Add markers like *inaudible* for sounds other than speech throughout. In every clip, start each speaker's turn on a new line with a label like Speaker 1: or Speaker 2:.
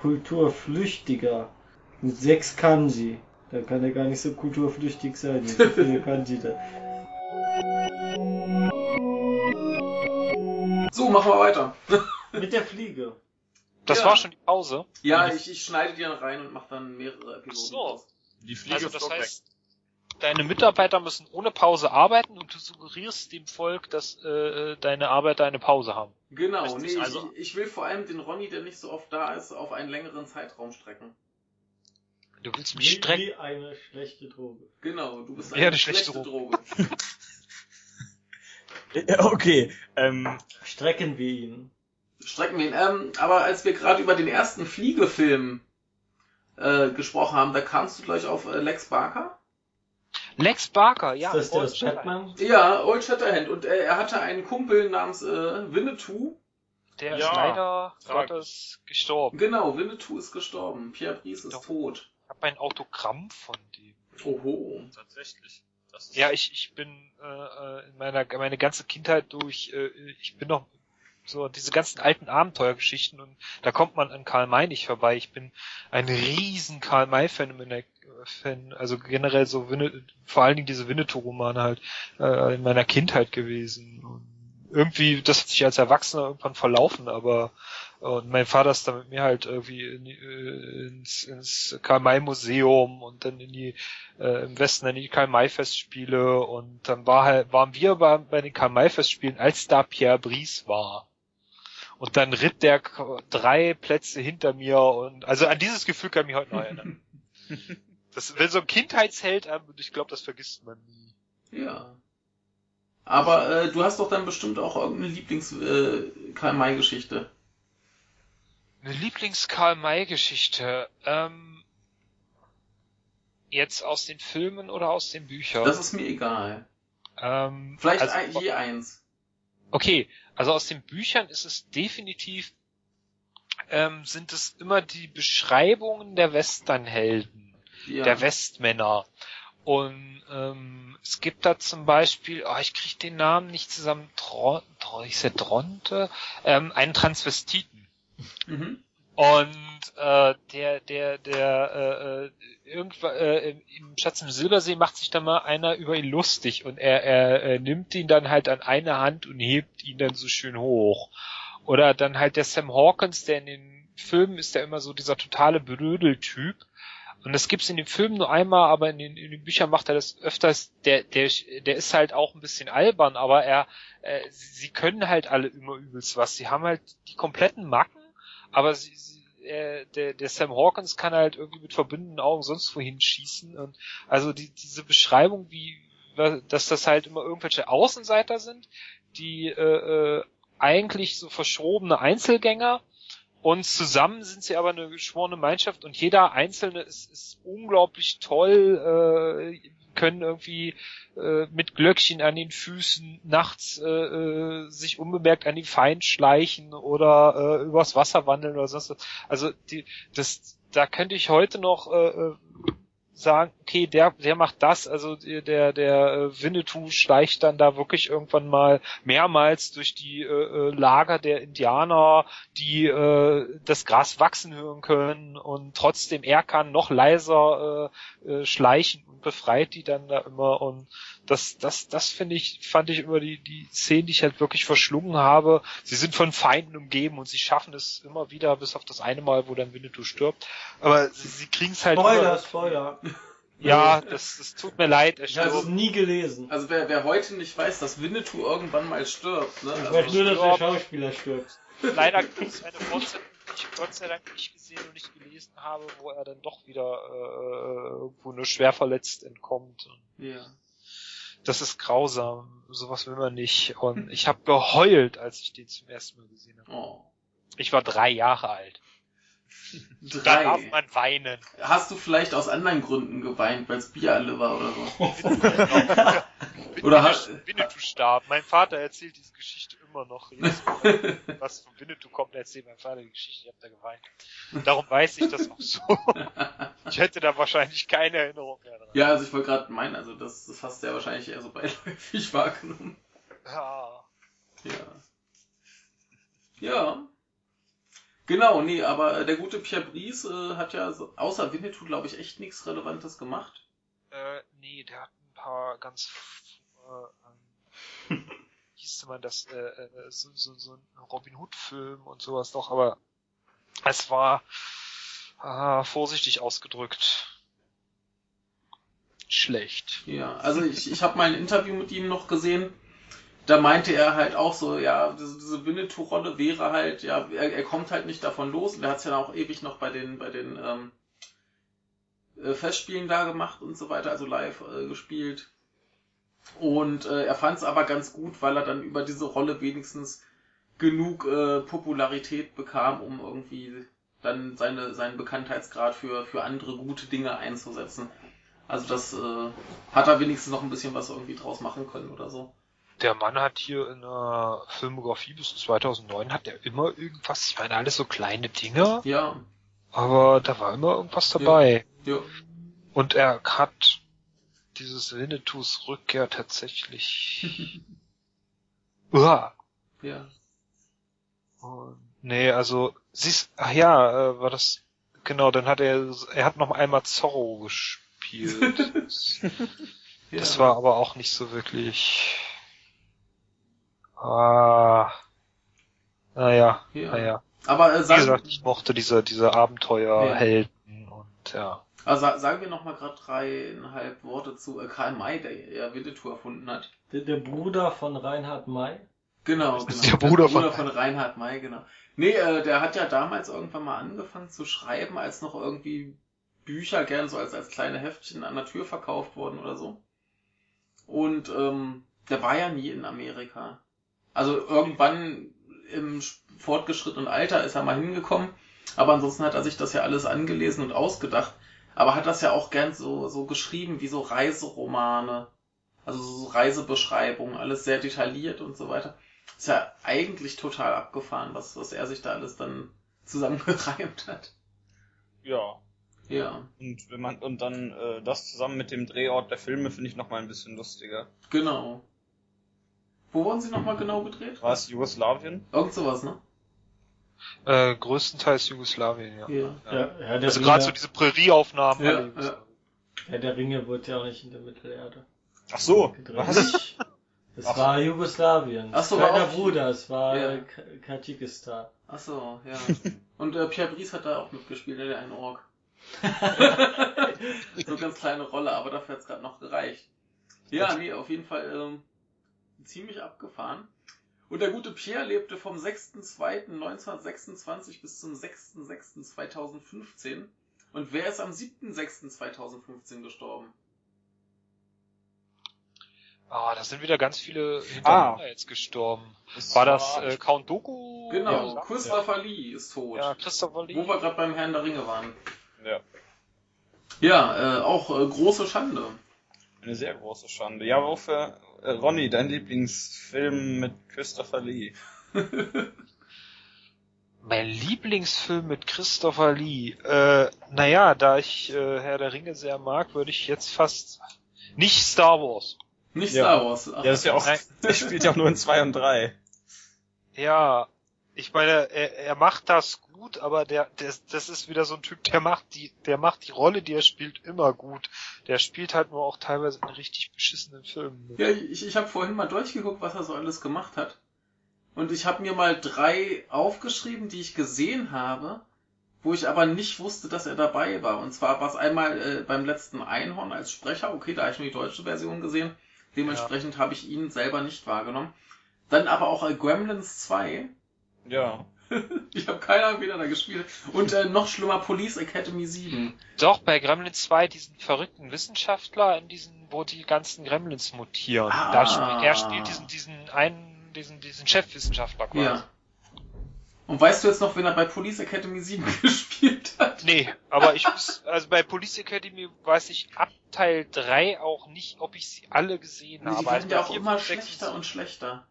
Speaker 1: kulturflüchtiger. Mit sechs Kanji. Da kann er gar nicht so kulturflüchtig sein. Wie viele *laughs* Kanji da.
Speaker 2: So, machen wir weiter. *laughs*
Speaker 1: Mit der Fliege.
Speaker 3: Das
Speaker 2: Ja.
Speaker 3: war schon die Pause.
Speaker 2: Ja, ich, ich schneide die dann rein und mache dann mehrere Episoden.
Speaker 3: So.
Speaker 2: draus.
Speaker 4: Die Fliege
Speaker 3: Also das
Speaker 4: flog weg.
Speaker 3: Deine Mitarbeiter müssen ohne Pause arbeiten und du suggerierst dem Volk, dass äh, deine Arbeiter eine Pause haben.
Speaker 2: Genau, nee,
Speaker 4: also-
Speaker 2: ich, ich will vor allem den Ronny, der nicht so oft da ist, auf einen längeren Zeitraum strecken.
Speaker 3: Du willst mich strecken.
Speaker 1: Wie eine schlechte Droge.
Speaker 2: Genau, du bist
Speaker 3: Ja,
Speaker 2: eine,
Speaker 3: eine schlechte
Speaker 2: schlechte Droge. *laughs*
Speaker 4: Okay, ähm,
Speaker 1: Strecken wir ihn.
Speaker 2: Strecken wir ihn. Ähm, aber als wir gerade über den ersten Fliegefilm äh, gesprochen haben, da kamst du gleich auf äh, Lex Barker?
Speaker 3: Lex Barker, ja.
Speaker 1: ist das der
Speaker 3: Old
Speaker 1: aus
Speaker 3: Shatterhand.
Speaker 1: Batman?
Speaker 2: Ja, Old Shatterhand. Und äh, er hatte einen Kumpel namens äh, Winnetou.
Speaker 3: Der ist
Speaker 4: Ja,
Speaker 3: leider. Gottes gestorben.
Speaker 2: Genau, Winnetou ist gestorben. Pierre Brice ist
Speaker 3: Doch.
Speaker 2: tot.
Speaker 3: Ich habe ein Autogramm von dem.
Speaker 2: Oho.
Speaker 4: tatsächlich. Das ist
Speaker 3: Ja, ich, ich bin äh, äh, in meiner meine ganze Kindheit durch, äh, ich bin noch so diese ganzen alten Abenteuergeschichten und da kommt man an Karl May nicht vorbei. Ich bin ein riesen Karl May Fan, in meiner- Fan also generell so vor allen Dingen diese Winnetou-Romane halt äh, in meiner Kindheit gewesen. Und irgendwie, das hat sich als Erwachsener irgendwann verlaufen, aber und mein Vater ist dann mit mir halt irgendwie in, äh, ins, ins Karl May Museum und dann in die äh, im Westen dann die Karl-May-Festspiele und dann war halt, waren wir bei, bei den Karl-May-Festspielen, als da Pierre Brice war. Und dann ritt der drei Plätze hinter mir und also an dieses Gefühl kann ich mich heute noch erinnern. *laughs* Das, wenn so ein Kindheitsheld, einem, und ich glaube, das vergisst man nie.
Speaker 2: Ja. Aber äh, du hast doch dann bestimmt auch irgendeine Lieblings-Karl-May-Geschichte.
Speaker 3: Eine Lieblings-Karl-May-Geschichte. Ähm, jetzt aus den Filmen oder aus den Büchern?
Speaker 2: das ist mir egal.
Speaker 3: ähm,
Speaker 2: Vielleicht
Speaker 3: also,
Speaker 2: ein, je eins.
Speaker 3: Okay, also aus den Büchern ist es definitiv, ähm, sind es immer die Beschreibungen der Westernhelden,
Speaker 2: Ja.
Speaker 3: der Westmänner. Und ähm, es gibt da zum Beispiel, oh, ich kriege den Namen nicht zusammen, Tron, ich sag Tronte, ähm, einen Transvestiten.
Speaker 2: mhm.
Speaker 3: Und äh, der, der, der, äh, äh, irgendwann äh, im- im Schatz im Silbersee macht sich dann mal einer über ihn lustig und er, er, er nimmt ihn dann halt an eine Hand und hebt ihn dann so schön hoch. Oder dann halt der Sam Hawkins, der in den Filmen ist ja immer so dieser totale Brödel-Typ. Und das gibt's in den Filmen nur einmal, aber in den, in den Büchern macht er das öfters. Der, der, der ist halt auch ein bisschen albern, aber er, äh, sie, können halt alle immer übelst was. Sie haben halt die kompletten Macken, aber sie, sie, äh, der, der Sam Hawkins kann halt irgendwie mit verbundenen Augen sonst wohin schießen und also die, diese Beschreibung, wie dass das halt immer irgendwelche Außenseiter sind, die äh, äh, eigentlich so verschrobene Einzelgänger und zusammen sind sie aber eine geschworene Gemeinschaft und jeder Einzelne ist, ist unglaublich toll, äh, können irgendwie äh, mit Glöckchen an den Füßen nachts äh, äh, sich unbemerkt an die Feind schleichen oder äh, übers Wasser wandeln oder sonst was. Also die, das, da könnte ich heute noch äh, äh, sagen, okay, der, der macht das, also der, der, äh, Winnetou schleicht dann da wirklich irgendwann mal mehrmals durch die äh, äh, Lager der Indianer, die äh, das Gras wachsen hören können und trotzdem er kann noch leiser äh, äh, schleichen befreit die dann da immer und das, das, das finde ich, fand ich über die, die Szenen, die ich halt wirklich verschlungen habe. Sie sind von Feinden umgeben und sie schaffen es immer wieder, bis auf das eine Mal, wo dann Winnetou stirbt. Aber sie, sie kriegen es halt
Speaker 1: Spoiler,
Speaker 3: immer,
Speaker 1: Spoiler.
Speaker 3: ja, das, das tut mir leid, er
Speaker 1: Ich habe es nie gelesen.
Speaker 2: Also wer, wer heute nicht weiß, dass Winnetou irgendwann mal stirbt, ne?
Speaker 1: Ich
Speaker 2: Also,
Speaker 1: weiß nur, dass der Schauspieler stirbt.
Speaker 3: Leider gibt es eine Fortsetzung, ich Gott sei Dank nicht gesehen und nicht gelesen habe, wo er dann doch wieder äh, irgendwo nur schwer verletzt entkommt.
Speaker 2: Ja.
Speaker 3: das ist grausam. Sowas will man nicht. Und ich habe geheult, als ich den zum ersten Mal gesehen habe.
Speaker 2: Oh.
Speaker 3: Ich war drei Jahre alt. Da
Speaker 2: Drei.
Speaker 3: darf man weinen.
Speaker 2: Hast du vielleicht aus anderen Gründen geweint, weil es Bier alle war oder so? *laughs*
Speaker 3: Oder
Speaker 2: Oder hast-
Speaker 3: Winnetou starb. Mein Vater erzählt diese Geschichte immer noch. Jedes Mal, *laughs* was von Winnetou kommt, erzählt mein Vater die Geschichte. Ich hab da geweint. Darum weiß ich das auch so. *laughs* Ich hätte da wahrscheinlich keine Erinnerung mehr dran.
Speaker 2: Ja, also ich wollte gerade meinen, also das, das hast du ja wahrscheinlich eher so *laughs* beiläufig wahrgenommen.
Speaker 3: Ja.
Speaker 2: Ja. Ja. Genau, nee, aber äh, der gute Pierre Brice äh, hat ja so, außer Winnetou, glaube ich, echt nichts Relevantes gemacht.
Speaker 3: Äh, nee, der hat ein paar ganz, äh, hieß man das, äh, äh, so, so, so ein Robin Hood-Film und sowas doch, aber es war äh, vorsichtig ausgedrückt schlecht.
Speaker 2: Ja, also ich, ich habe mal ein Interview mit ihm noch gesehen. Da meinte er halt auch so, ja, diese, diese Winnetou-Rolle wäre halt, ja, er, er kommt halt nicht davon los und er hat es ja auch ewig noch bei den, bei den ähm, äh, Festspielen da gemacht und so weiter, also live äh, gespielt. Und äh, er fand es aber ganz gut, weil er dann über diese Rolle wenigstens genug äh, Popularität bekam, um irgendwie dann seine, seinen Bekanntheitsgrad für, für andere gute Dinge einzusetzen. Also das äh, hat er wenigstens noch ein bisschen was irgendwie draus machen können oder so.
Speaker 3: Der Mann hat hier in der Filmografie bis 2009 hat er immer irgendwas, ich meine alles so kleine Dinge,
Speaker 2: Ja,
Speaker 3: aber da war immer irgendwas dabei.
Speaker 2: ja.
Speaker 3: Und er hat dieses Winnetous Rückkehr tatsächlich. *laughs* Uah.
Speaker 2: Ja.
Speaker 3: Und, nee, also siehst, ach ja, äh, war das genau, dann hat er er hat noch einmal Zorro gespielt. *laughs* das,
Speaker 2: ja.
Speaker 3: das war aber auch nicht so wirklich Ah. Naja,
Speaker 2: Ja.
Speaker 3: naja.
Speaker 2: Aber äh,
Speaker 3: Wie gesagt, ich mochte diese, diese Abenteuerhelden und ja.
Speaker 2: Also sa- sagen wir noch mal gerade dreieinhalb Worte zu äh, Karl May, der ja Winnetou erfunden hat.
Speaker 1: Der, der Bruder von Reinhard May.
Speaker 2: Genau, genau.
Speaker 3: ist der Bruder von-
Speaker 2: von Reinhard May, genau. Nee, äh, der hat ja damals irgendwann mal angefangen zu schreiben, als noch irgendwie Bücher gern so als, als kleine Heftchen an der Tür verkauft wurden oder so. Und ähm, der war ja nie in Amerika. Also irgendwann im fortgeschrittenen Alter ist er mal hingekommen, aber ansonsten hat er sich das ja alles angelesen und ausgedacht. Aber hat das ja auch gern so, so geschrieben wie so Reiseromane. Also so Reisebeschreibungen, alles sehr detailliert und so weiter. Ist ja eigentlich total abgefahren, was, was er sich da alles dann *laughs* zusammengereimt hat.
Speaker 4: Ja.
Speaker 2: Ja,
Speaker 4: Und wenn man und dann äh, das zusammen mit dem Drehort der Filme finde ich noch mal ein bisschen lustiger.
Speaker 2: genau. Wo wurden sie nochmal genau gedreht?
Speaker 4: War es Jugoslawien?
Speaker 2: Irgend sowas, ne?
Speaker 3: Äh, größtenteils Jugoslawien, ja.
Speaker 2: Ja.
Speaker 1: Ja, ja, der
Speaker 3: Also gerade so diese Prärieaufnahmen.
Speaker 2: Ja, ja.
Speaker 1: Ja, der Ringe wurde ja auch nicht in der Mittelerde
Speaker 4: Ach so.
Speaker 1: gedreht.
Speaker 4: Was? *laughs*
Speaker 1: Es
Speaker 4: Ach.
Speaker 1: war Jugoslawien.
Speaker 2: Ach so,
Speaker 1: Kleiner
Speaker 2: war auch-
Speaker 1: Bruder, es war
Speaker 2: Ja.
Speaker 1: Tadschikistan.
Speaker 2: Ach so, ja. *laughs* Und äh, Pierre Brice hat da auch mitgespielt, der ein Ork. *laughs* so ganz kleine Rolle, aber dafür hat's gerade noch gereicht. Ja, nee, auf jeden Fall ähm, ziemlich abgefahren. Und der gute Pierre lebte vom 6.2.1926 bis zum 6.6.2015. Und wer ist am 7.6.2015 gestorben?
Speaker 3: Ah, da sind wieder ganz viele hintereinander
Speaker 4: Ah.
Speaker 3: jetzt gestorben.
Speaker 4: Es
Speaker 3: War das äh, Count Doku?
Speaker 2: Genau,
Speaker 3: Ja,
Speaker 2: Christopher Lee ist tot.
Speaker 3: Ja, Christopher Lee.
Speaker 2: Wo wir gerade beim Herrn der Ringe waren.
Speaker 4: ja,
Speaker 2: Ja, äh, auch äh, große Schande.
Speaker 4: eine sehr große Schande. Ja, wofür äh, Ronny, dein Lieblingsfilm mit Christopher Lee? *laughs*
Speaker 3: Mein Lieblingsfilm mit Christopher Lee. Äh, naja, da ich äh, Herr der Ringe sehr mag, würde ich jetzt fast nicht Star Wars.
Speaker 2: Nicht
Speaker 4: Ja.
Speaker 2: Star Wars. Ach,
Speaker 4: Ja, das ist ja auch, *laughs* der spielt ja auch nur in zwei und drei.
Speaker 3: Ja, ich meine, er, er macht das gut, aber der, der, das ist wieder so ein Typ, der macht die, der macht die Rolle, die er spielt, immer gut. Der spielt halt nur auch teilweise in richtig beschissenen Filmen.
Speaker 2: Ja, ich, ich habe vorhin mal durchgeguckt, was er so alles gemacht hat. Und ich habe mir mal drei aufgeschrieben, die ich gesehen habe, wo ich aber nicht wusste, dass er dabei war. Und zwar war es einmal äh, beim letzten Einhorn als Sprecher. Okay, da habe ich nur die deutsche Version gesehen. Dementsprechend habe ich ihn selber nicht wahrgenommen. Dann aber auch äh, Gremlins 2.
Speaker 4: Ja. *laughs*
Speaker 2: Ich habe keine Ahnung, wie er da gespielt hat. Und äh, noch schlimmer, Police Academy 7.
Speaker 3: Doch, bei Gremlins 2, diesen verrückten Wissenschaftler, in diesen, wo die ganzen Gremlins mutieren.
Speaker 2: Ah.
Speaker 3: Da spielt, er spielt diesen, diesen einen, diesen, diesen Chefwissenschaftler quasi.
Speaker 2: Ja. Und weißt du jetzt noch, wen er bei Police Academy 7 *laughs* gespielt hat?
Speaker 3: Nee, aber ich muss, also bei Police Academy weiß ich ab Teil 3 auch nicht, ob ich sie alle gesehen
Speaker 2: Die
Speaker 3: habe.
Speaker 2: werden
Speaker 3: Also
Speaker 2: ja auch
Speaker 3: 4,
Speaker 2: immer
Speaker 3: 5, 6,
Speaker 2: schlechter und schlechter.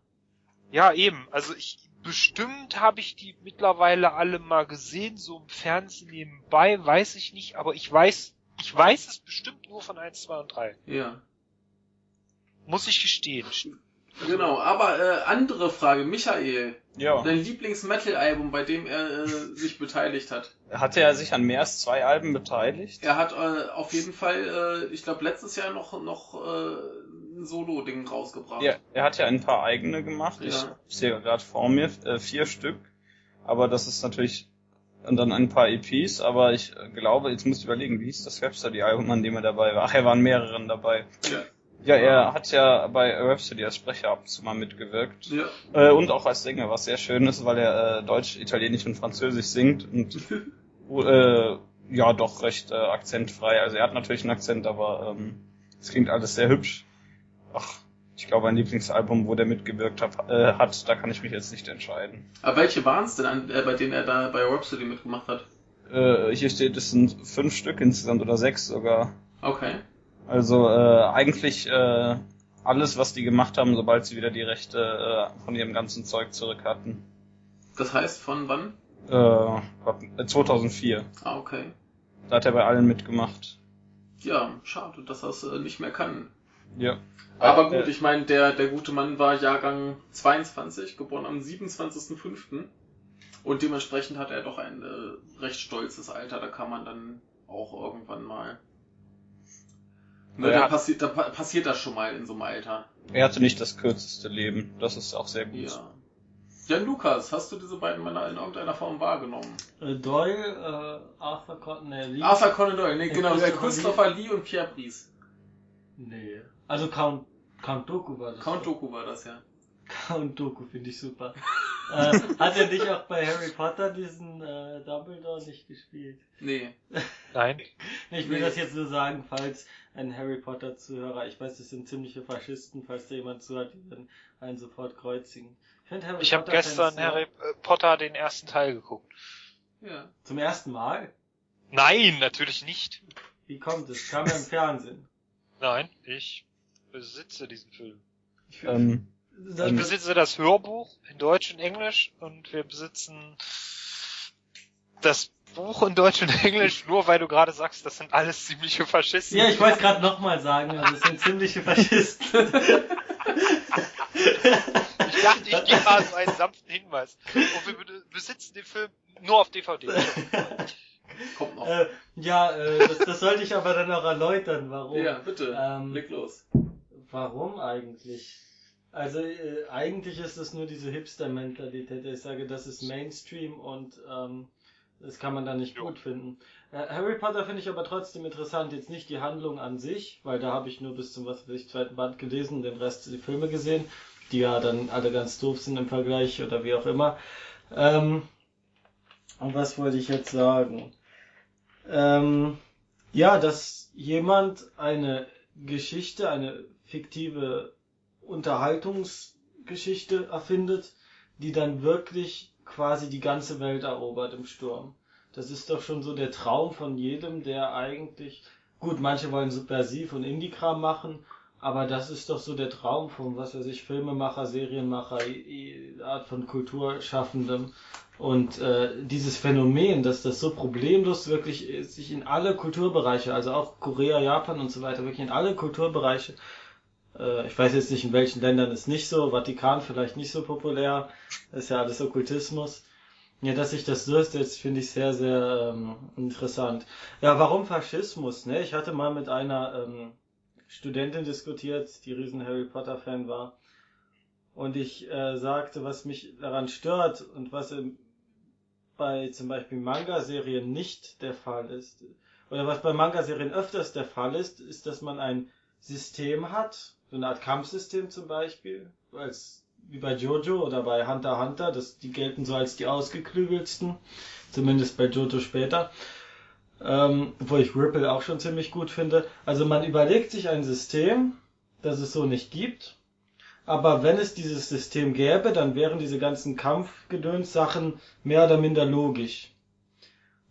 Speaker 3: Ja, eben. Also ich bestimmt habe ich die mittlerweile alle mal gesehen, so im Fernsehen nebenbei, weiß ich nicht, aber ich weiß, ich weiß es bestimmt nur von 1, 2 und 3.
Speaker 2: Ja.
Speaker 3: Muss ich gestehen.
Speaker 2: Genau, aber äh, andere Frage, Michael,
Speaker 4: Ja.
Speaker 2: dein Lieblings-Metal-Album, bei dem er äh, sich beteiligt hat.
Speaker 4: Hatte er sich an mehr als zwei Alben beteiligt?
Speaker 2: Er hat äh, auf jeden Fall, äh, ich glaube letztes Jahr noch noch äh, Solo-Ding rausgebracht.
Speaker 4: Ja, er hat ja ein paar eigene gemacht. Ich
Speaker 2: Ja.
Speaker 4: sehe gerade vor mir äh, vier Stück. Aber das ist natürlich und dann ein paar EPs, aber ich äh, glaube, jetzt muss ich überlegen, wie hieß das Rhapsody-Album, an dem er dabei war? Ach, er war an mehreren dabei.
Speaker 2: Ja.
Speaker 4: Ja, er hat ja bei Rhapsody als Sprecher ab und zu mal mitgewirkt.
Speaker 2: Ja.
Speaker 4: Äh, und auch als Sänger, was sehr schön ist, weil er äh, Deutsch, Italienisch und Französisch singt und *laughs* äh, ja doch recht äh, akzentfrei. Also er hat natürlich einen Akzent, aber ähm, es klingt alles sehr hübsch. Ach, ich glaube ein Lieblingsalbum, wo der mitgewirkt hat, äh, hat, da kann ich mich jetzt nicht entscheiden.
Speaker 2: Aber welche waren es denn, an, äh, bei denen er da bei Rhapsody mitgemacht hat?
Speaker 4: Äh, hier steht, es sind fünf Stück insgesamt oder sechs sogar.
Speaker 2: Okay.
Speaker 4: Also äh, eigentlich äh, alles, was die gemacht haben, sobald sie wieder die Rechte äh, von ihrem ganzen Zeug zurück hatten.
Speaker 2: Das heißt von wann?
Speaker 4: Äh, Gott, äh, 2004.
Speaker 2: Ah, okay.
Speaker 4: Da hat er bei allen mitgemacht.
Speaker 2: Ja, schade, dass er es nicht mehr kann.
Speaker 4: Ja.
Speaker 2: Aber gut,
Speaker 4: Äh,
Speaker 2: ich meine, der, der gute Mann war Jahrgang 22, geboren am 27.05. Und dementsprechend hat er doch ein äh, recht stolzes Alter. Da kann man dann auch irgendwann mal. Ne,
Speaker 4: Ja.
Speaker 2: da, passiert, da pa passiert das schon mal in so einem Alter.
Speaker 4: Er hatte nicht das kürzeste Leben. Das ist auch sehr gut.
Speaker 2: Ja. Jan Lukas, hast du diese beiden Männer in irgendeiner Form wahrgenommen?
Speaker 1: Äh, Doyle, äh, Arthur nee, Lee.
Speaker 2: Arthur Conan Doyle, nee,
Speaker 1: Äh,
Speaker 2: genau,
Speaker 1: Christopher
Speaker 2: Lee und Pierre Brice.
Speaker 1: Nee. Also Count, Count Doku war das.
Speaker 2: Count Doku war das ja.
Speaker 1: Count Doku finde ich super. *laughs* äh, hat er nicht auch bei Harry Potter diesen äh, Dumbledore nicht gespielt?
Speaker 2: Nee.
Speaker 3: Nein. *laughs*
Speaker 1: Ich will
Speaker 2: Nee.
Speaker 1: das jetzt nur sagen, falls ein Harry Potter Zuhörer, ich weiß, das sind ziemliche Faschisten, falls da jemand zuhört, die dann einen sofort kreuzigen. Ich,
Speaker 3: Ich habe
Speaker 1: Potter
Speaker 3: gestern
Speaker 1: Fans
Speaker 3: Harry äh, Potter den ersten Teil geguckt.
Speaker 2: Ja.
Speaker 1: Zum ersten Mal?
Speaker 3: Nein, natürlich nicht.
Speaker 1: Wie kommt es? Kam ja im Fernsehen.
Speaker 3: Nein, ich besitze diesen Film.
Speaker 4: Ähm,
Speaker 1: das,
Speaker 3: Ich
Speaker 4: Ähm,
Speaker 3: besitze das Hörbuch in Deutsch und Englisch und wir besitzen das Buch in Deutsch und Englisch, nur weil du gerade sagst, das sind alles ziemliche Faschisten.
Speaker 1: ja, ich wollte gerade nochmal sagen, also es sind ziemliche Faschisten.
Speaker 3: Ich dachte, ich gebe mal so einen sanften Hinweis. Und wir be- besitzen den Film nur auf DVD.
Speaker 2: Kommt noch.
Speaker 1: äh, ja, äh, das, das sollte ich aber dann auch erläutern, warum.
Speaker 2: ja, bitte.
Speaker 1: Ähm,
Speaker 2: Leg los.
Speaker 1: Warum eigentlich? Also äh, eigentlich ist es nur diese Hipster-Mentalität. Ich sage, das ist Mainstream und ähm, das kann man da nicht
Speaker 3: Jo.
Speaker 1: gut finden. Äh, Harry Potter finde ich aber trotzdem interessant. Jetzt nicht die Handlung an sich, weil da habe ich nur bis zum was weiß ich, zweiten Band gelesen, den Rest die Filme gesehen, die ja dann alle ganz doof sind im Vergleich oder wie auch immer. Ähm, und was wollte ich jetzt sagen? Ähm, ja, dass jemand eine Geschichte, eine fiktive Unterhaltungsgeschichte erfindet, die dann wirklich quasi die ganze Welt erobert im Sturm. Das ist doch schon so der Traum von jedem, der eigentlich, gut, manche wollen subversiv und Indie-Kram machen, aber das ist doch so der Traum von, was weiß ich, Filmemacher, Serienmacher, i- i- Art von Kulturschaffendem. Und äh, dieses Phänomen, dass das so problemlos wirklich äh, sich in alle Kulturbereiche, also auch Korea, Japan und so weiter, wirklich in alle Kulturbereiche, ich weiß jetzt nicht, in welchen Ländern ist nicht so, Vatikan vielleicht nicht so populär, ist ja alles Okkultismus. Ja, dass sich das durchsetzt, finde ich sehr, sehr ähm, interessant. Ja, warum Faschismus? Ne? Ich hatte mal mit einer ähm, Studentin diskutiert, die riesen Harry Potter Fan war. Und ich äh, sagte, was mich daran stört und was im, bei zum Beispiel Manga-Serien nicht der Fall ist, oder was bei Manga-Serien öfters der Fall ist, ist, dass man ein System hat, so eine Art Kampfsystem zum Beispiel, als wie bei Jojo oder bei Hunter x Hunter, das, die gelten so als die ausgeklügelsten, zumindest bei Jojo später. Ähm, obwohl ich Ripple auch schon ziemlich gut finde. Also man überlegt sich ein System, das es so nicht gibt. Aber wenn es dieses System gäbe, dann wären diese ganzen Kampfgedöns-Sachen mehr oder minder logisch.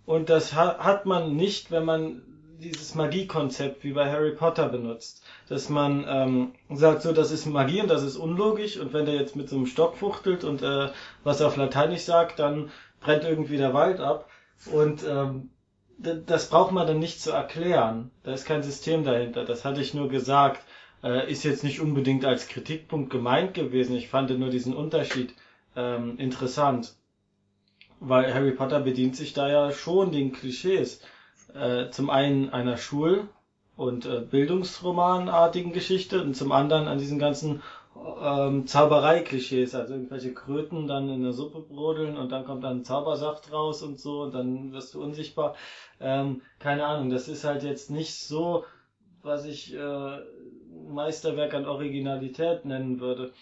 Speaker 1: Und das ha hat man nicht, wenn man dieses Magiekonzept wie bei Harry Potter benutzt. Dass man ähm, sagt, so, das ist Magie und das ist unlogisch. Und wenn der jetzt mit so einem Stock fuchtelt und äh, was er auf Lateinisch sagt, dann brennt irgendwie der Wald ab. Und ähm, das braucht man dann nicht zu erklären. Da ist kein System dahinter. Das hatte ich nur gesagt. Äh, ist jetzt nicht unbedingt als Kritikpunkt gemeint gewesen. Ich fand nur diesen Unterschied ähm, interessant. Weil Harry Potter bedient sich da ja schon den Klischees. Äh, zum einen einer Schul- und äh, Bildungsromanartigen Geschichte und zum anderen an diesen ganzen ähm, Zauberei-Klischees, also irgendwelche Kröten dann in der Suppe brodeln und dann kommt dann Zaubersaft raus und so und dann wirst du unsichtbar. Ähm, keine Ahnung, das ist halt jetzt nicht so, was ich äh, Meisterwerk an Originalität nennen würde.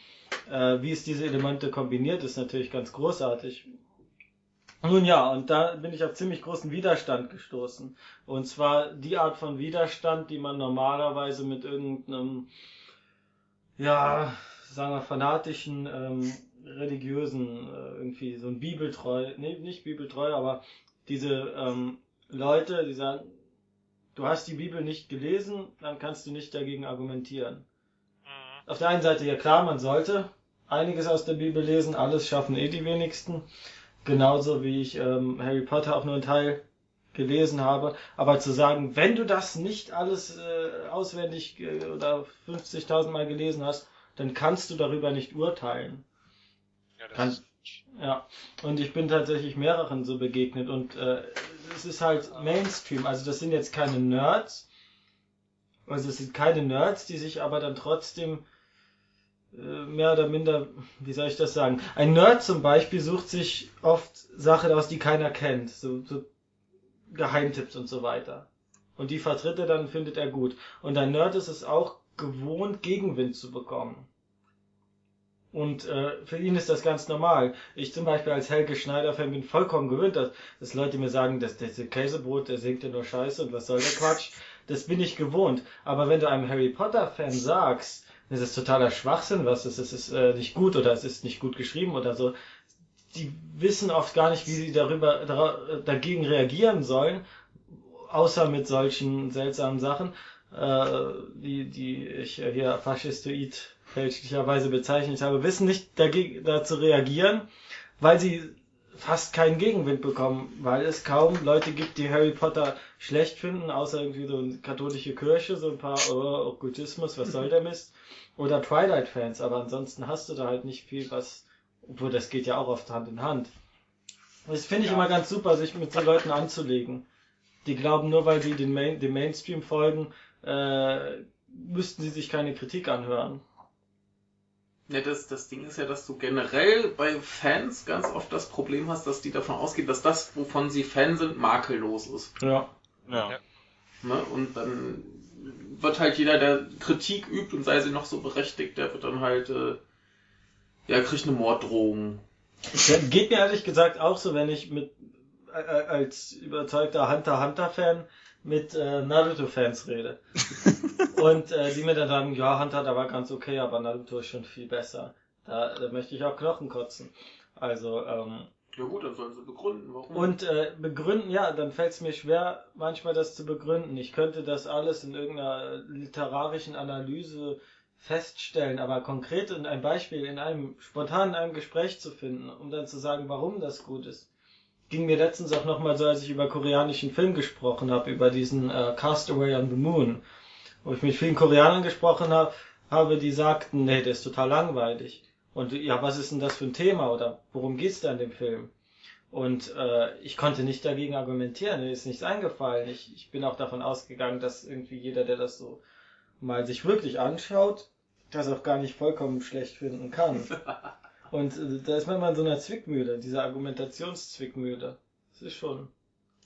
Speaker 1: Äh, wie es diese Elemente kombiniert, ist natürlich ganz großartig. Nun ja, und da bin ich auf ziemlich großen Widerstand gestoßen. Und zwar die Art von Widerstand, die man normalerweise mit irgendeinem ja, sagen wir, fanatischen, ähm, religiösen, äh, irgendwie so ein Bibeltreu, nee, nicht Bibeltreu, aber diese ähm, Leute, die sagen, du hast die Bibel nicht gelesen, dann kannst du nicht dagegen argumentieren.
Speaker 3: Mhm.
Speaker 1: Auf der einen Seite, ja klar, man sollte einiges aus der Bibel lesen, alles schaffen eh die wenigsten. Genauso wie ich ähm, Harry Potter auch nur einen Teil gelesen habe. Aber zu sagen, wenn du das nicht alles äh, auswendig äh, oder 50.000 Mal gelesen hast, dann kannst du darüber nicht urteilen.
Speaker 3: Ja, das
Speaker 1: Kann-
Speaker 3: ist,
Speaker 1: Ja, und ich bin tatsächlich mehreren so begegnet und äh, es ist halt Mainstream. Also das sind jetzt keine Nerds. Also es sind keine Nerds, die sich aber dann trotzdem mehr oder minder, wie soll ich das sagen? Ein Nerd zum Beispiel sucht sich oft Sachen aus, die keiner kennt. So, so Geheimtipps und so weiter. Und die vertritt er dann, findet er gut. Und ein Nerd ist es auch gewohnt, Gegenwind zu bekommen. Und äh, für ihn ist das ganz normal. Ich zum Beispiel als Helge Schneider-Fan bin vollkommen gewöhnt, dass, dass Leute mir sagen, dass das Käsebrot, der singt ja nur Scheiße und was soll der Quatsch. Das bin ich gewohnt. Aber wenn du einem Harry Potter-Fan sagst, das ist totaler Schwachsinn, was ist, es ist äh, nicht gut oder es ist nicht gut geschrieben oder so, die wissen oft gar nicht, wie sie darüber dara- dagegen reagieren sollen, außer mit solchen seltsamen Sachen, äh, die, die ich hier faschistoid fälschlicherweise bezeichnet habe, wissen nicht dagegen, dazu reagieren, weil sie fast keinen Gegenwind bekommen, weil es kaum Leute gibt, die Harry Potter schlecht finden, außer irgendwie so eine katholische Kirche, so ein paar oh, Okkultismus, was soll der Mist, oder Twilight-Fans, aber ansonsten hast du da halt nicht viel, was, obwohl das geht ja auch oft Hand in Hand. Das finde ich
Speaker 3: Ja.
Speaker 1: immer ganz super, sich mit so Leuten anzulegen. Die glauben, nur weil sie den Main, dem Mainstream folgen, äh, müssten sie sich keine Kritik anhören.
Speaker 2: Ja, das, das Ding ist ja, dass du generell bei Fans ganz oft das Problem hast, dass die davon ausgehen, dass das, wovon sie Fan sind, makellos ist.
Speaker 1: Ja.
Speaker 4: Ja.
Speaker 3: Ja.
Speaker 2: Ne? Und dann wird halt jeder, der Kritik übt und sei sie noch so berechtigt, der wird dann halt, äh, ja, kriegt eine Morddrohung.
Speaker 1: Ja, Geht mir ehrlich gesagt auch so, wenn ich mit äh, äh, als überzeugter Hunter Hunter Fan mit äh, Naruto Fans rede. *laughs* Und äh, die mir dann sagen, ja, Hunter, da war ganz okay, aber Naruto ist schon viel besser. Da, da möchte ich auch Knochen kotzen. Also, ähm,
Speaker 2: Ja gut, dann sollen sie begründen, warum.
Speaker 1: und äh, begründen, ja, dann fällt es mir schwer, manchmal das zu begründen. Ich könnte das alles in irgendeiner literarischen Analyse feststellen, aber konkret in ein Beispiel, in einem spontan in einem Gespräch zu finden, um dann zu sagen, warum das gut ist. Ging mir letztens auch nochmal so, als ich über koreanischen Film gesprochen habe, über diesen äh, Castaway on the Moon, wo ich mit vielen Koreanern gesprochen habe, habe, die sagten, nee, der ist total langweilig. Und ja, was ist denn das für ein Thema oder worum geht's da in dem Film? Und äh, ich konnte nicht dagegen argumentieren, mir ist nichts eingefallen. Ich, ich bin auch davon ausgegangen, dass irgendwie jeder, der das so mal sich wirklich anschaut, das auch gar nicht vollkommen schlecht finden kann. *laughs* Und äh, da ist man mal in so einer Zwickmühle, dieser Argumentationszwickmühle. Das ist schon.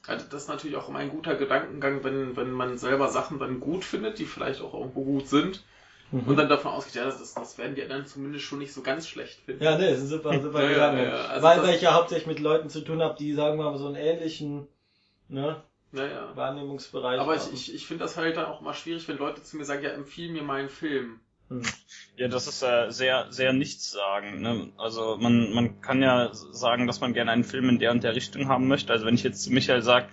Speaker 2: Also das ist natürlich auch immer ein guter Gedankengang, wenn, wenn man selber Sachen dann gut findet, die vielleicht auch irgendwo gut sind, und dann davon ausgeht, ja, das, das werden die anderen zumindest schon nicht so ganz schlecht finden.
Speaker 1: Ja, ne, ist ein super, super *laughs*
Speaker 2: Ja, ja,
Speaker 1: Gedanke.
Speaker 2: ja, also
Speaker 1: Weil,
Speaker 2: das-
Speaker 1: weil ich ja hauptsächlich mit Leuten zu tun habe, die, sagen wir mal, so einen ähnlichen ne. Wahrnehmungsbereich
Speaker 2: Aber ich,
Speaker 1: haben.
Speaker 2: ich, ich finde das halt dann auch mal schwierig, wenn Leute zu mir sagen, ja, empfiehl mir mal einen Film.
Speaker 1: Hm.
Speaker 4: Ja, das ist äh, sehr, sehr nichts sagen. Ne? Also man, man kann ja sagen, dass man gerne einen Film in der und der Richtung haben möchte. Also wenn ich jetzt zu Michael sage,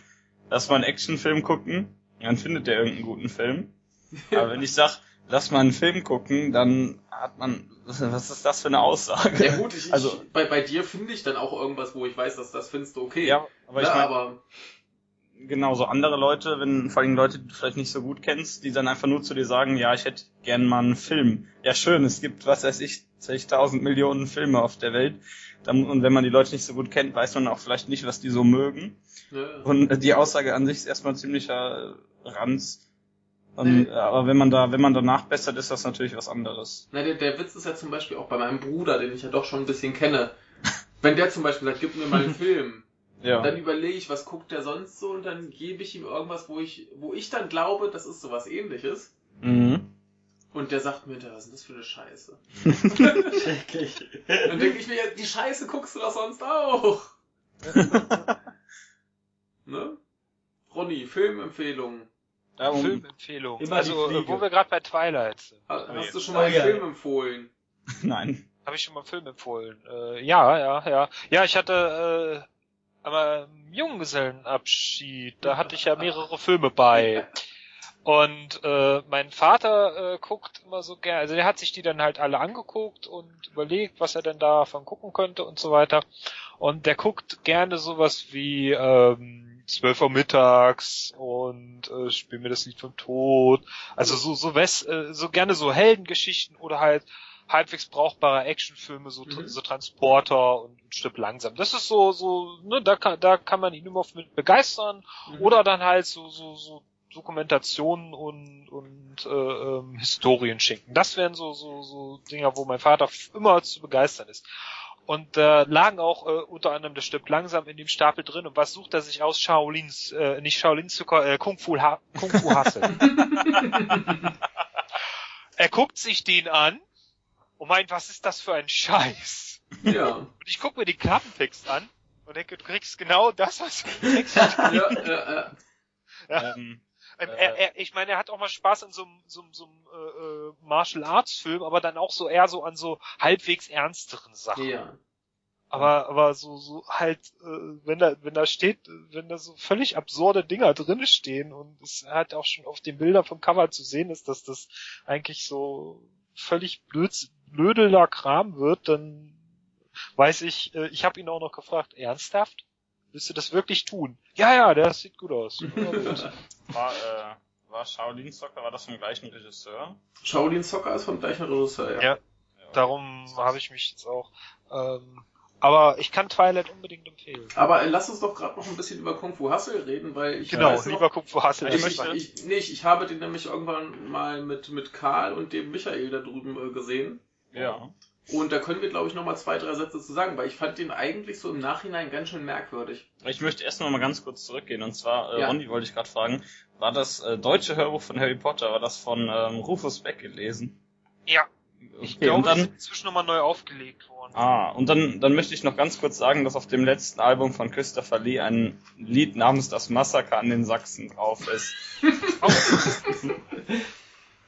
Speaker 4: lass mal einen Actionfilm gucken, dann findet er irgendeinen guten Film. *laughs* Aber wenn ich sag, lass mal einen Film gucken, dann hat man, was ist das für eine Aussage?
Speaker 2: Ja gut, ich,
Speaker 4: Also-
Speaker 2: ich, bei, bei dir finde ich dann auch irgendwas, wo ich weiß, dass das findest du okay.
Speaker 4: Ja, aber ich
Speaker 2: Ja,
Speaker 4: meine,
Speaker 2: aber
Speaker 4: genau so andere Leute, wenn vor allem Leute, die du vielleicht nicht so gut kennst, die dann einfach nur zu dir sagen, ja, ich hätte gern mal einen Film. Ja, schön, es gibt, was weiß ich, 60.000 Millionen Filme auf der Welt. Und wenn man die Leute nicht so gut kennt, weiß man auch vielleicht nicht, was die so mögen.
Speaker 2: Ja.
Speaker 4: Und die Aussage an sich ist erstmal ziemlicher Ranz. Und,
Speaker 2: Nee.
Speaker 4: äh, aber wenn man da, wenn man danach bessert, ist das natürlich was anderes.
Speaker 2: Na, der, der Witz ist ja zum Beispiel auch bei meinem Bruder, den ich ja doch schon ein bisschen kenne. Wenn der zum Beispiel sagt, gib mir mal einen *laughs* Film,
Speaker 4: Ja.
Speaker 2: dann überlege ich, was guckt der sonst so und dann gebe ich ihm irgendwas, wo ich, wo ich dann glaube, das ist sowas ähnliches.
Speaker 4: Mhm.
Speaker 2: Und der sagt mir, was ist denn das für eine Scheiße? *laughs*
Speaker 1: Schrecklich.
Speaker 2: Dann denke ich mir, die Scheiße guckst du doch sonst auch. *laughs* ne? Ronny, Filmempfehlungen.
Speaker 4: Ja, um,
Speaker 3: Filmempfehlung.
Speaker 1: Immer
Speaker 3: Also, äh, wo wir gerade bei Twilight sind.
Speaker 4: Nee.
Speaker 2: Hast du schon mal
Speaker 1: Oh,
Speaker 2: einen
Speaker 1: ja.
Speaker 2: Film empfohlen?
Speaker 4: nein.
Speaker 3: Habe ich schon mal einen Film empfohlen? Äh, ja, ja, ja. Ja, ich hatte äh, im Junggesellenabschied, da hatte ich ja mehrere Filme bei. Und äh, mein Vater äh, guckt immer so gerne, also der hat sich die dann halt alle angeguckt und überlegt, was er denn davon gucken könnte und so weiter. Und der guckt gerne sowas wie ähm, 12 Uhr mittags und äh, Spiel mir das Lied vom Tod. Also so so West, äh, so gerne so Heldengeschichten oder halt halbwegs brauchbare Actionfilme, so,
Speaker 2: Mhm.
Speaker 3: so Transporter und ein Stück langsam. Das ist so, so, ne, da kann, da kann man ihn immer mit begeistern.
Speaker 2: Mhm.
Speaker 3: Oder dann halt so, so, so Dokumentationen und, und äh, ähm, Historien schenken. Das wären so, so, so Dinger, wo mein Vater immer zu begeistern ist. Und da lagen auch äh, unter anderem das Stück langsam in dem Stapel drin. Und was sucht er sich aus? Shaolins, äh, nicht Shaolins Zucker, äh, Kung Fu, ha Kung Fu Hustle. *laughs* er guckt sich den an und meint, was ist das für ein Scheiß?
Speaker 2: Ja.
Speaker 3: Und ich guck mir den Klappentext an und denke, du kriegst genau das, was *laughs* im Text
Speaker 2: ja, ja, ja.
Speaker 4: Ähm,
Speaker 3: Ähm,
Speaker 4: Äh.
Speaker 3: er, er, ich meine, er hat auch mal Spaß in so einem so, einem- so einem äh, äh, Martial Arts Film, aber dann auch so eher so an so halbwegs ernsteren Sachen.
Speaker 2: ja.
Speaker 3: Aber aber so so halt, äh, wenn da wenn da steht, wenn da so völlig absurde Dinger drin stehen und es halt auch schon auf den Bildern vom Cover zu sehen ist, dass das eigentlich so völlig blöd, blödeler Kram wird, dann weiß ich, äh, ich habe ihn auch noch gefragt, ernsthaft? Willst du das wirklich tun? Ja, ja, das sieht gut aus. *laughs*
Speaker 4: War, äh, war Shaolin Soccer, war das vom gleichen Regisseur?
Speaker 2: Shaolin Soccer ist vom gleichen Regisseur, ja.
Speaker 3: Ja. Darum habe ich mich jetzt auch. Ähm, aber ich kann Twilight unbedingt empfehlen.
Speaker 2: Aber äh, lass uns doch gerade noch ein bisschen über Kung Fu Hustle reden, weil ich
Speaker 3: Genau,
Speaker 2: weiß noch,
Speaker 3: lieber Kung Fu Hustle.
Speaker 2: ich, ich, ich, nee, ich, ich habe den nämlich irgendwann mal mit, mit Karl und dem Michael da drüben äh, gesehen.
Speaker 4: Ja.
Speaker 2: Und da können wir, glaube ich, noch mal zwei, drei Sätze zu sagen, weil ich fand den eigentlich so im Nachhinein ganz schön merkwürdig.
Speaker 4: Ich möchte erst noch mal ganz kurz zurückgehen. Und zwar, äh,
Speaker 2: Ja.
Speaker 4: Ronny wollte ich gerade fragen, war das äh, deutsche Hörbuch von Harry Potter, war das von ähm, Rufus Beck gelesen?
Speaker 3: ja, ich
Speaker 4: Okay,
Speaker 3: glaube, das ist inzwischen nochmal neu aufgelegt worden.
Speaker 4: ah, und dann, dann möchte ich noch ganz kurz sagen, dass auf dem letzten Album von Christopher Lee ein Lied namens Das Massaker an den Sachsen drauf ist. *laughs*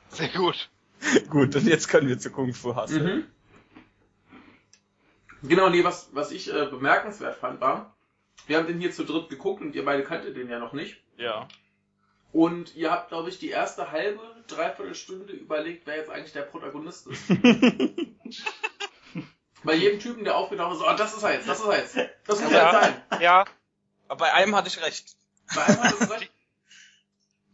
Speaker 3: Sehr gut. *laughs*
Speaker 4: Gut, und jetzt können wir zu Kung Fu Hustle.
Speaker 2: Mhm. Genau, nee, was, was ich äh, bemerkenswert fand, war, wir haben den hier zu dritt geguckt und ihr beide kanntet den ja noch nicht.
Speaker 4: Ja.
Speaker 2: Und ihr habt, glaube ich, die erste halbe, dreiviertel Stunde überlegt, wer jetzt eigentlich der Protagonist ist. *laughs* Bei jedem Typen, der aufgetaucht ist, oh, das ist er jetzt, das ist er jetzt. Das *laughs* muss er
Speaker 3: Ja.
Speaker 2: jetzt sein.
Speaker 3: Ja,
Speaker 4: Aber bei einem hatte ich recht.
Speaker 2: Bei einem hat es recht.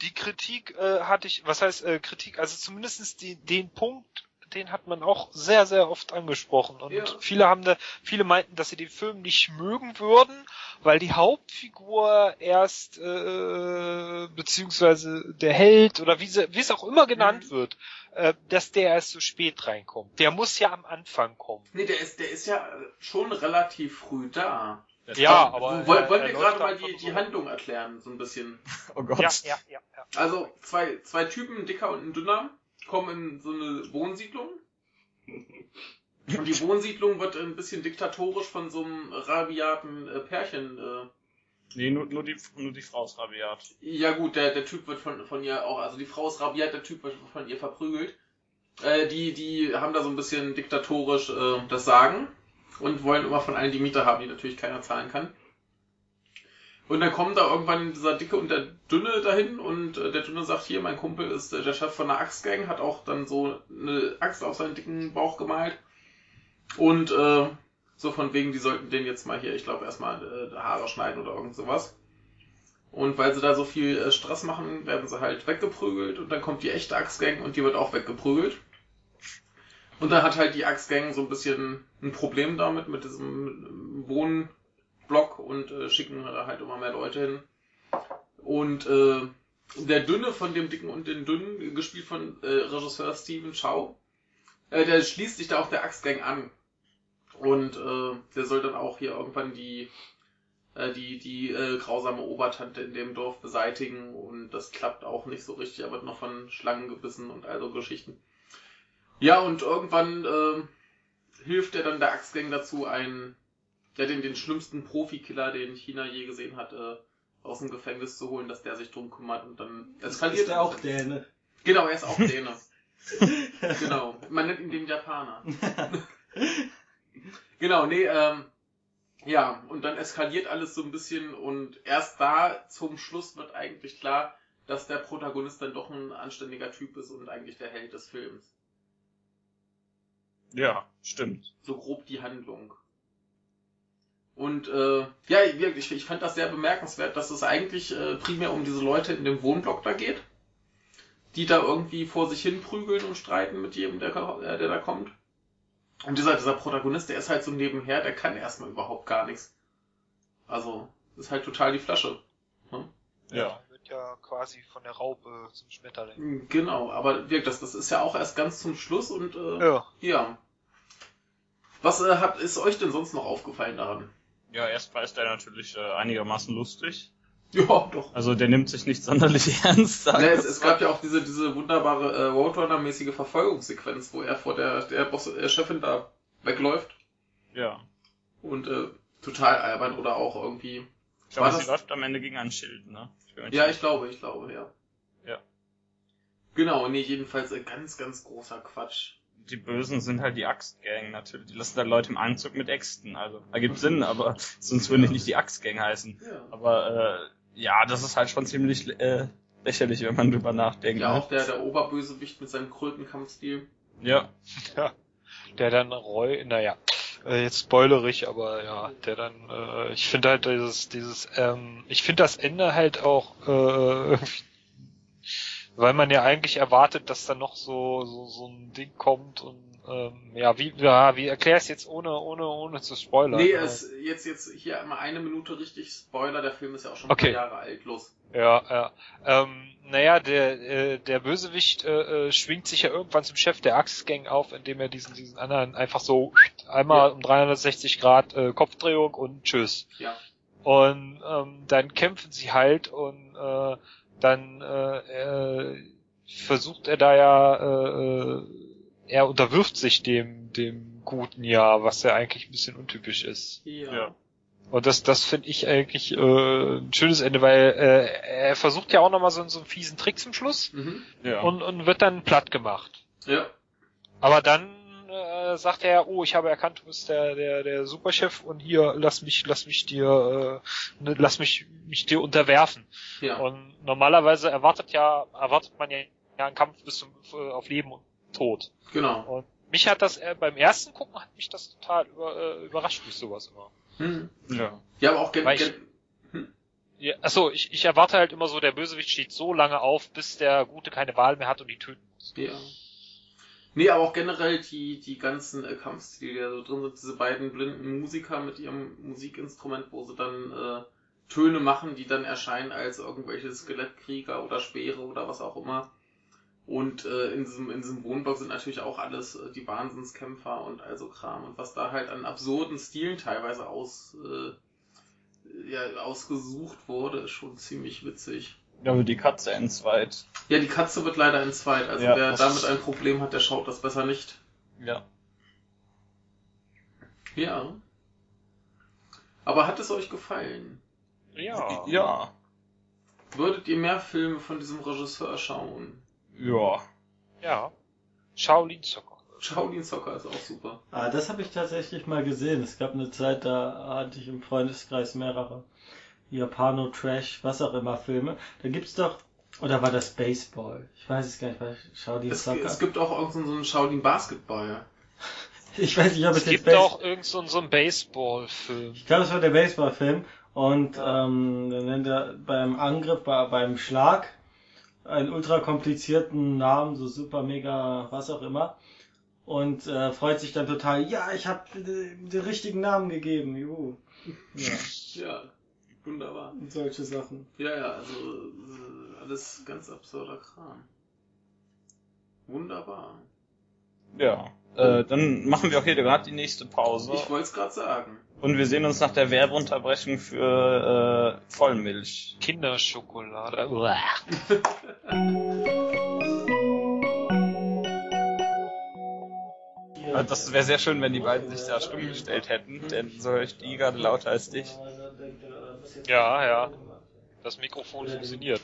Speaker 3: Die Kritik äh, hatte ich, was heißt äh, Kritik, also zumindestens die, den Punkt, den hat man auch sehr, sehr oft angesprochen. Und
Speaker 2: Ja.
Speaker 3: viele haben da, viele meinten, dass sie den Film nicht mögen würden, weil die Hauptfigur erst, äh, beziehungsweise der Held oder wie, sie, wie es auch immer genannt
Speaker 2: Mhm.
Speaker 3: wird, äh, dass der erst so spät reinkommt. Der muss ja am Anfang kommen.
Speaker 2: Nee, der ist, der ist ja schon relativ früh da.
Speaker 3: Ja, aber er-
Speaker 2: wollen
Speaker 3: er
Speaker 2: wir gerade mal die, die. Handlung erklären, so ein bisschen. *laughs*
Speaker 4: Oh Gott.
Speaker 3: Ja, ja, ja, ja.
Speaker 2: Also, zwei, zwei Typen, ein dicker und ein dünner, kommen in so eine Wohnsiedlung. *laughs* Und die Wohnsiedlung wird ein bisschen diktatorisch von so einem rabiaten äh, Pärchen. Äh,
Speaker 4: Nee, nur, nur, die, nur die Frau ist rabiat.
Speaker 2: ja gut, der, der Typ wird von, von ihr auch, also die Frau ist rabiat, der Typ wird von ihr verprügelt. Äh, die, die haben da so ein bisschen diktatorisch äh, das Sagen und wollen immer von allen die Miete haben, die natürlich keiner zahlen kann. Und dann kommen da irgendwann dieser Dicke und der Dünne dahin und äh, der Dünne sagt, hier, mein Kumpel ist äh, der Chef von einer Axtgang, hat auch dann so eine Axt auf seinen dicken Bauch gemalt. Und äh, so von wegen, die sollten den jetzt mal hier, ich glaube, erstmal äh, Haare schneiden oder irgend sowas. Und weil sie da so viel äh, Stress machen, werden sie halt weggeprügelt und dann kommt die echte Axtgang und die wird auch weggeprügelt. Und dann hat halt die Axtgang so ein bisschen ein Problem damit, mit diesem Wohnblock und äh, schicken halt immer mehr Leute hin. Und äh, der Dünne von dem Dicken und den Dünnen, gespielt von äh, Regisseur Steven Chow, äh, der schließt sich da auch der Axtgang an. Und äh, der soll dann auch hier irgendwann die äh, die die äh, grausame Obertante in dem Dorf beseitigen und das klappt auch nicht so richtig, er wird noch von Schlangen gebissen und all so Geschichten. Ja, und irgendwann äh, hilft er dann der Axtgang dazu, einen, ja, den, den schlimmsten Profikiller, den China je gesehen hat, äh, aus dem Gefängnis zu holen, dass der sich drum kümmert und dann
Speaker 1: eskaliert ist der auch Däne.
Speaker 2: Genau, er ist auch *laughs* Däne. genau. Man nennt ihn den Japaner. *laughs* genau, nee, ähm, ja, und dann eskaliert alles so ein bisschen und erst da zum Schluss wird eigentlich klar, dass der Protagonist dann doch ein anständiger Typ ist und eigentlich der Held des Films.
Speaker 4: Ja, stimmt.
Speaker 2: So grob die Handlung. Und äh, ja, wirklich, ich fand das sehr bemerkenswert, dass es eigentlich äh, primär um diese Leute in dem Wohnblock da geht, die da irgendwie vor sich hin prügeln und streiten mit jedem, der, äh, der da kommt. Und dieser, dieser Protagonist, der ist halt so nebenher, der kann erstmal überhaupt gar nichts. Also, ist halt total die Flasche.
Speaker 3: Hm? Ja. Wird ja quasi von der Raupe zum Schmetterling.
Speaker 2: Hm, genau, aber wirklich, das, das ist ja auch erst ganz zum Schluss und äh,
Speaker 3: ja.
Speaker 2: ja. Was äh, hat, ist euch denn sonst noch aufgefallen daran?
Speaker 4: Ja, erstmal ist er natürlich äh, einigermaßen lustig. *laughs*
Speaker 2: Ja, doch.
Speaker 4: Also der nimmt sich nicht sonderlich *laughs* ernst.
Speaker 2: Nee, es, es gab ja auch diese, diese wunderbare äh, Roadrunner-mäßige Verfolgungssequenz, wo er vor der, der, Boss, der Chefin da wegläuft.
Speaker 4: Ja.
Speaker 2: Und äh, total albern oder auch irgendwie.
Speaker 4: Ich glaube, sie läuft am Ende gegen ein Schild, ne?
Speaker 2: Ich ja, ich glaube, ich glaube, ja.
Speaker 4: Ja.
Speaker 2: Genau, nee, jedenfalls ein ganz, ganz großer Quatsch.
Speaker 4: Die Bösen sind halt die Axtgang natürlich. Die lassen da Leute im Anzug mit Äxten. Also, ergibt Sinn, aber *laughs* sonst würde ich nicht die Axtgang heißen.
Speaker 2: Ja.
Speaker 4: Aber äh, ja, das ist halt schon ziemlich äh, lächerlich, wenn man drüber nachdenkt.
Speaker 2: Ja,
Speaker 4: ne?
Speaker 2: auch der, der Oberbösewicht mit seinem Krötenkampfstil.
Speaker 4: Ja. *laughs*
Speaker 3: Ja. Der dann Roy, naja, äh, jetzt spoilerig, aber ja, der dann, äh, ich finde halt dieses, dieses, ähm, ich finde das Ende halt auch äh, weil man ja eigentlich erwartet, dass da noch so, so, so ein Ding kommt und ähm, ja, wie, ja, wie erklär es jetzt ohne, ohne, ohne zu spoilern?
Speaker 2: Nee, es, jetzt, jetzt hier einmal eine Minute richtig Spoiler, der Film ist ja auch schon
Speaker 3: okay.
Speaker 2: ein paar Jahre alt, los.
Speaker 3: Ja, ja. Ähm, naja, der, äh, der Bösewicht äh, äh, schwingt sich ja irgendwann zum Chef der Axtgang auf, indem er diesen, diesen anderen einfach so einmal ja. um 360 Grad äh, Kopfdrehung und tschüss.
Speaker 2: Ja.
Speaker 3: Und ähm, dann kämpfen sie halt und äh, dann äh, äh, versucht er da ja äh, äh er unterwirft sich dem, dem guten Jahr, was ja eigentlich ein bisschen untypisch ist.
Speaker 2: Ja. ja.
Speaker 3: Und das, das finde ich eigentlich äh, ein schönes Ende, weil äh, er versucht ja auch nochmal so, so einen fiesen Trick zum Schluss
Speaker 2: mhm.
Speaker 3: ja. und, und wird dann platt gemacht.
Speaker 2: Ja.
Speaker 3: Aber dann äh, sagt er, oh, ich habe erkannt, du bist der, der, der Superchef und hier lass mich, lass mich dir, äh, ne, lass mich, mich dir unterwerfen.
Speaker 2: Ja.
Speaker 3: Und normalerweise erwartet ja, erwartet man ja, ja einen Kampf bis zum, äh, auf Leben und Tod.
Speaker 2: Genau.
Speaker 3: Und mich hat das äh, beim ersten Gucken hat mich das total über, äh, überrascht mich sowas immer.
Speaker 2: Hm.
Speaker 4: Ja.
Speaker 2: Ja, aber auch gen
Speaker 3: ich,
Speaker 2: hm?
Speaker 3: ja, achso, ich, ich erwarte halt immer so, der Bösewicht steht so lange auf, bis der Gute keine Wahl mehr hat und die töten muss.
Speaker 2: Ja. Nee, aber auch generell die, die ganzen äh, Kampfstile, die da so drin sind, diese beiden blinden Musiker mit ihrem Musikinstrument, wo sie dann äh, Töne machen, die dann erscheinen als irgendwelche Skelettkrieger oder Speere oder was auch immer. Und äh, in, diesem, in diesem Wohnblock sind natürlich auch alles äh, die Wahnsinnskämpfer und also Kram. Und was da halt an absurden Stilen teilweise aus, äh, ja, ausgesucht wurde, ist schon ziemlich witzig.
Speaker 4: Ja, aber die Katze entzweit.
Speaker 2: Ja, die Katze wird leider entzweit. Also
Speaker 4: Ja,
Speaker 2: wer damit ein Problem hat, der schaut das besser nicht.
Speaker 4: Ja.
Speaker 2: Ja. Aber hat es euch gefallen?
Speaker 3: Ja.
Speaker 4: Ja.
Speaker 2: Würdet ihr mehr Filme von diesem Regisseur schauen?
Speaker 4: Ja.
Speaker 3: Ja. Shaolin Soccer.
Speaker 2: Shaolin Soccer ist auch super.
Speaker 1: Ah, das habe ich tatsächlich mal gesehen. Es gab eine Zeit, da hatte ich im Freundeskreis mehrere Japano Trash, was auch immer Filme. Da gibt's doch, oder war das Baseball? Ich weiß es gar nicht, weil Shaolin
Speaker 2: Es,
Speaker 1: Soccer.
Speaker 2: es gibt auch irgendeinen so einen Shaolin Basketball. *laughs*
Speaker 1: ich weiß nicht, ob es,
Speaker 3: Es gibt
Speaker 1: Base-
Speaker 3: auch irgend so, so einen Baseball-Film.
Speaker 1: Ich glaube, es war der Baseballfilm. Und ähm, dann nennt er beim Angriff, bei, beim Schlag einen ultra komplizierten Namen, so super mega, was auch immer. Und äh, freut sich dann total, ja, ich habe den, den richtigen Namen gegeben, juhu. Ja, *laughs*
Speaker 2: Ja, wunderbar.
Speaker 1: und solche Sachen.
Speaker 2: Ja, ja, also äh, alles ganz absurder Kram. Wunderbar.
Speaker 4: Ja. Äh, dann machen wir auch hier gerade die nächste Pause.
Speaker 2: Ich wollte es gerade sagen.
Speaker 4: Und wir sehen uns nach der Werbeunterbrechung für äh, Vollmilch.
Speaker 3: Kinderschokolade. Uah.
Speaker 4: Also das wäre sehr schön, wenn die beiden sich da stumm gestellt hätten, denn so höre ich die gerade lauter als dich.
Speaker 3: Ja, ja. Das Mikrofon funktioniert.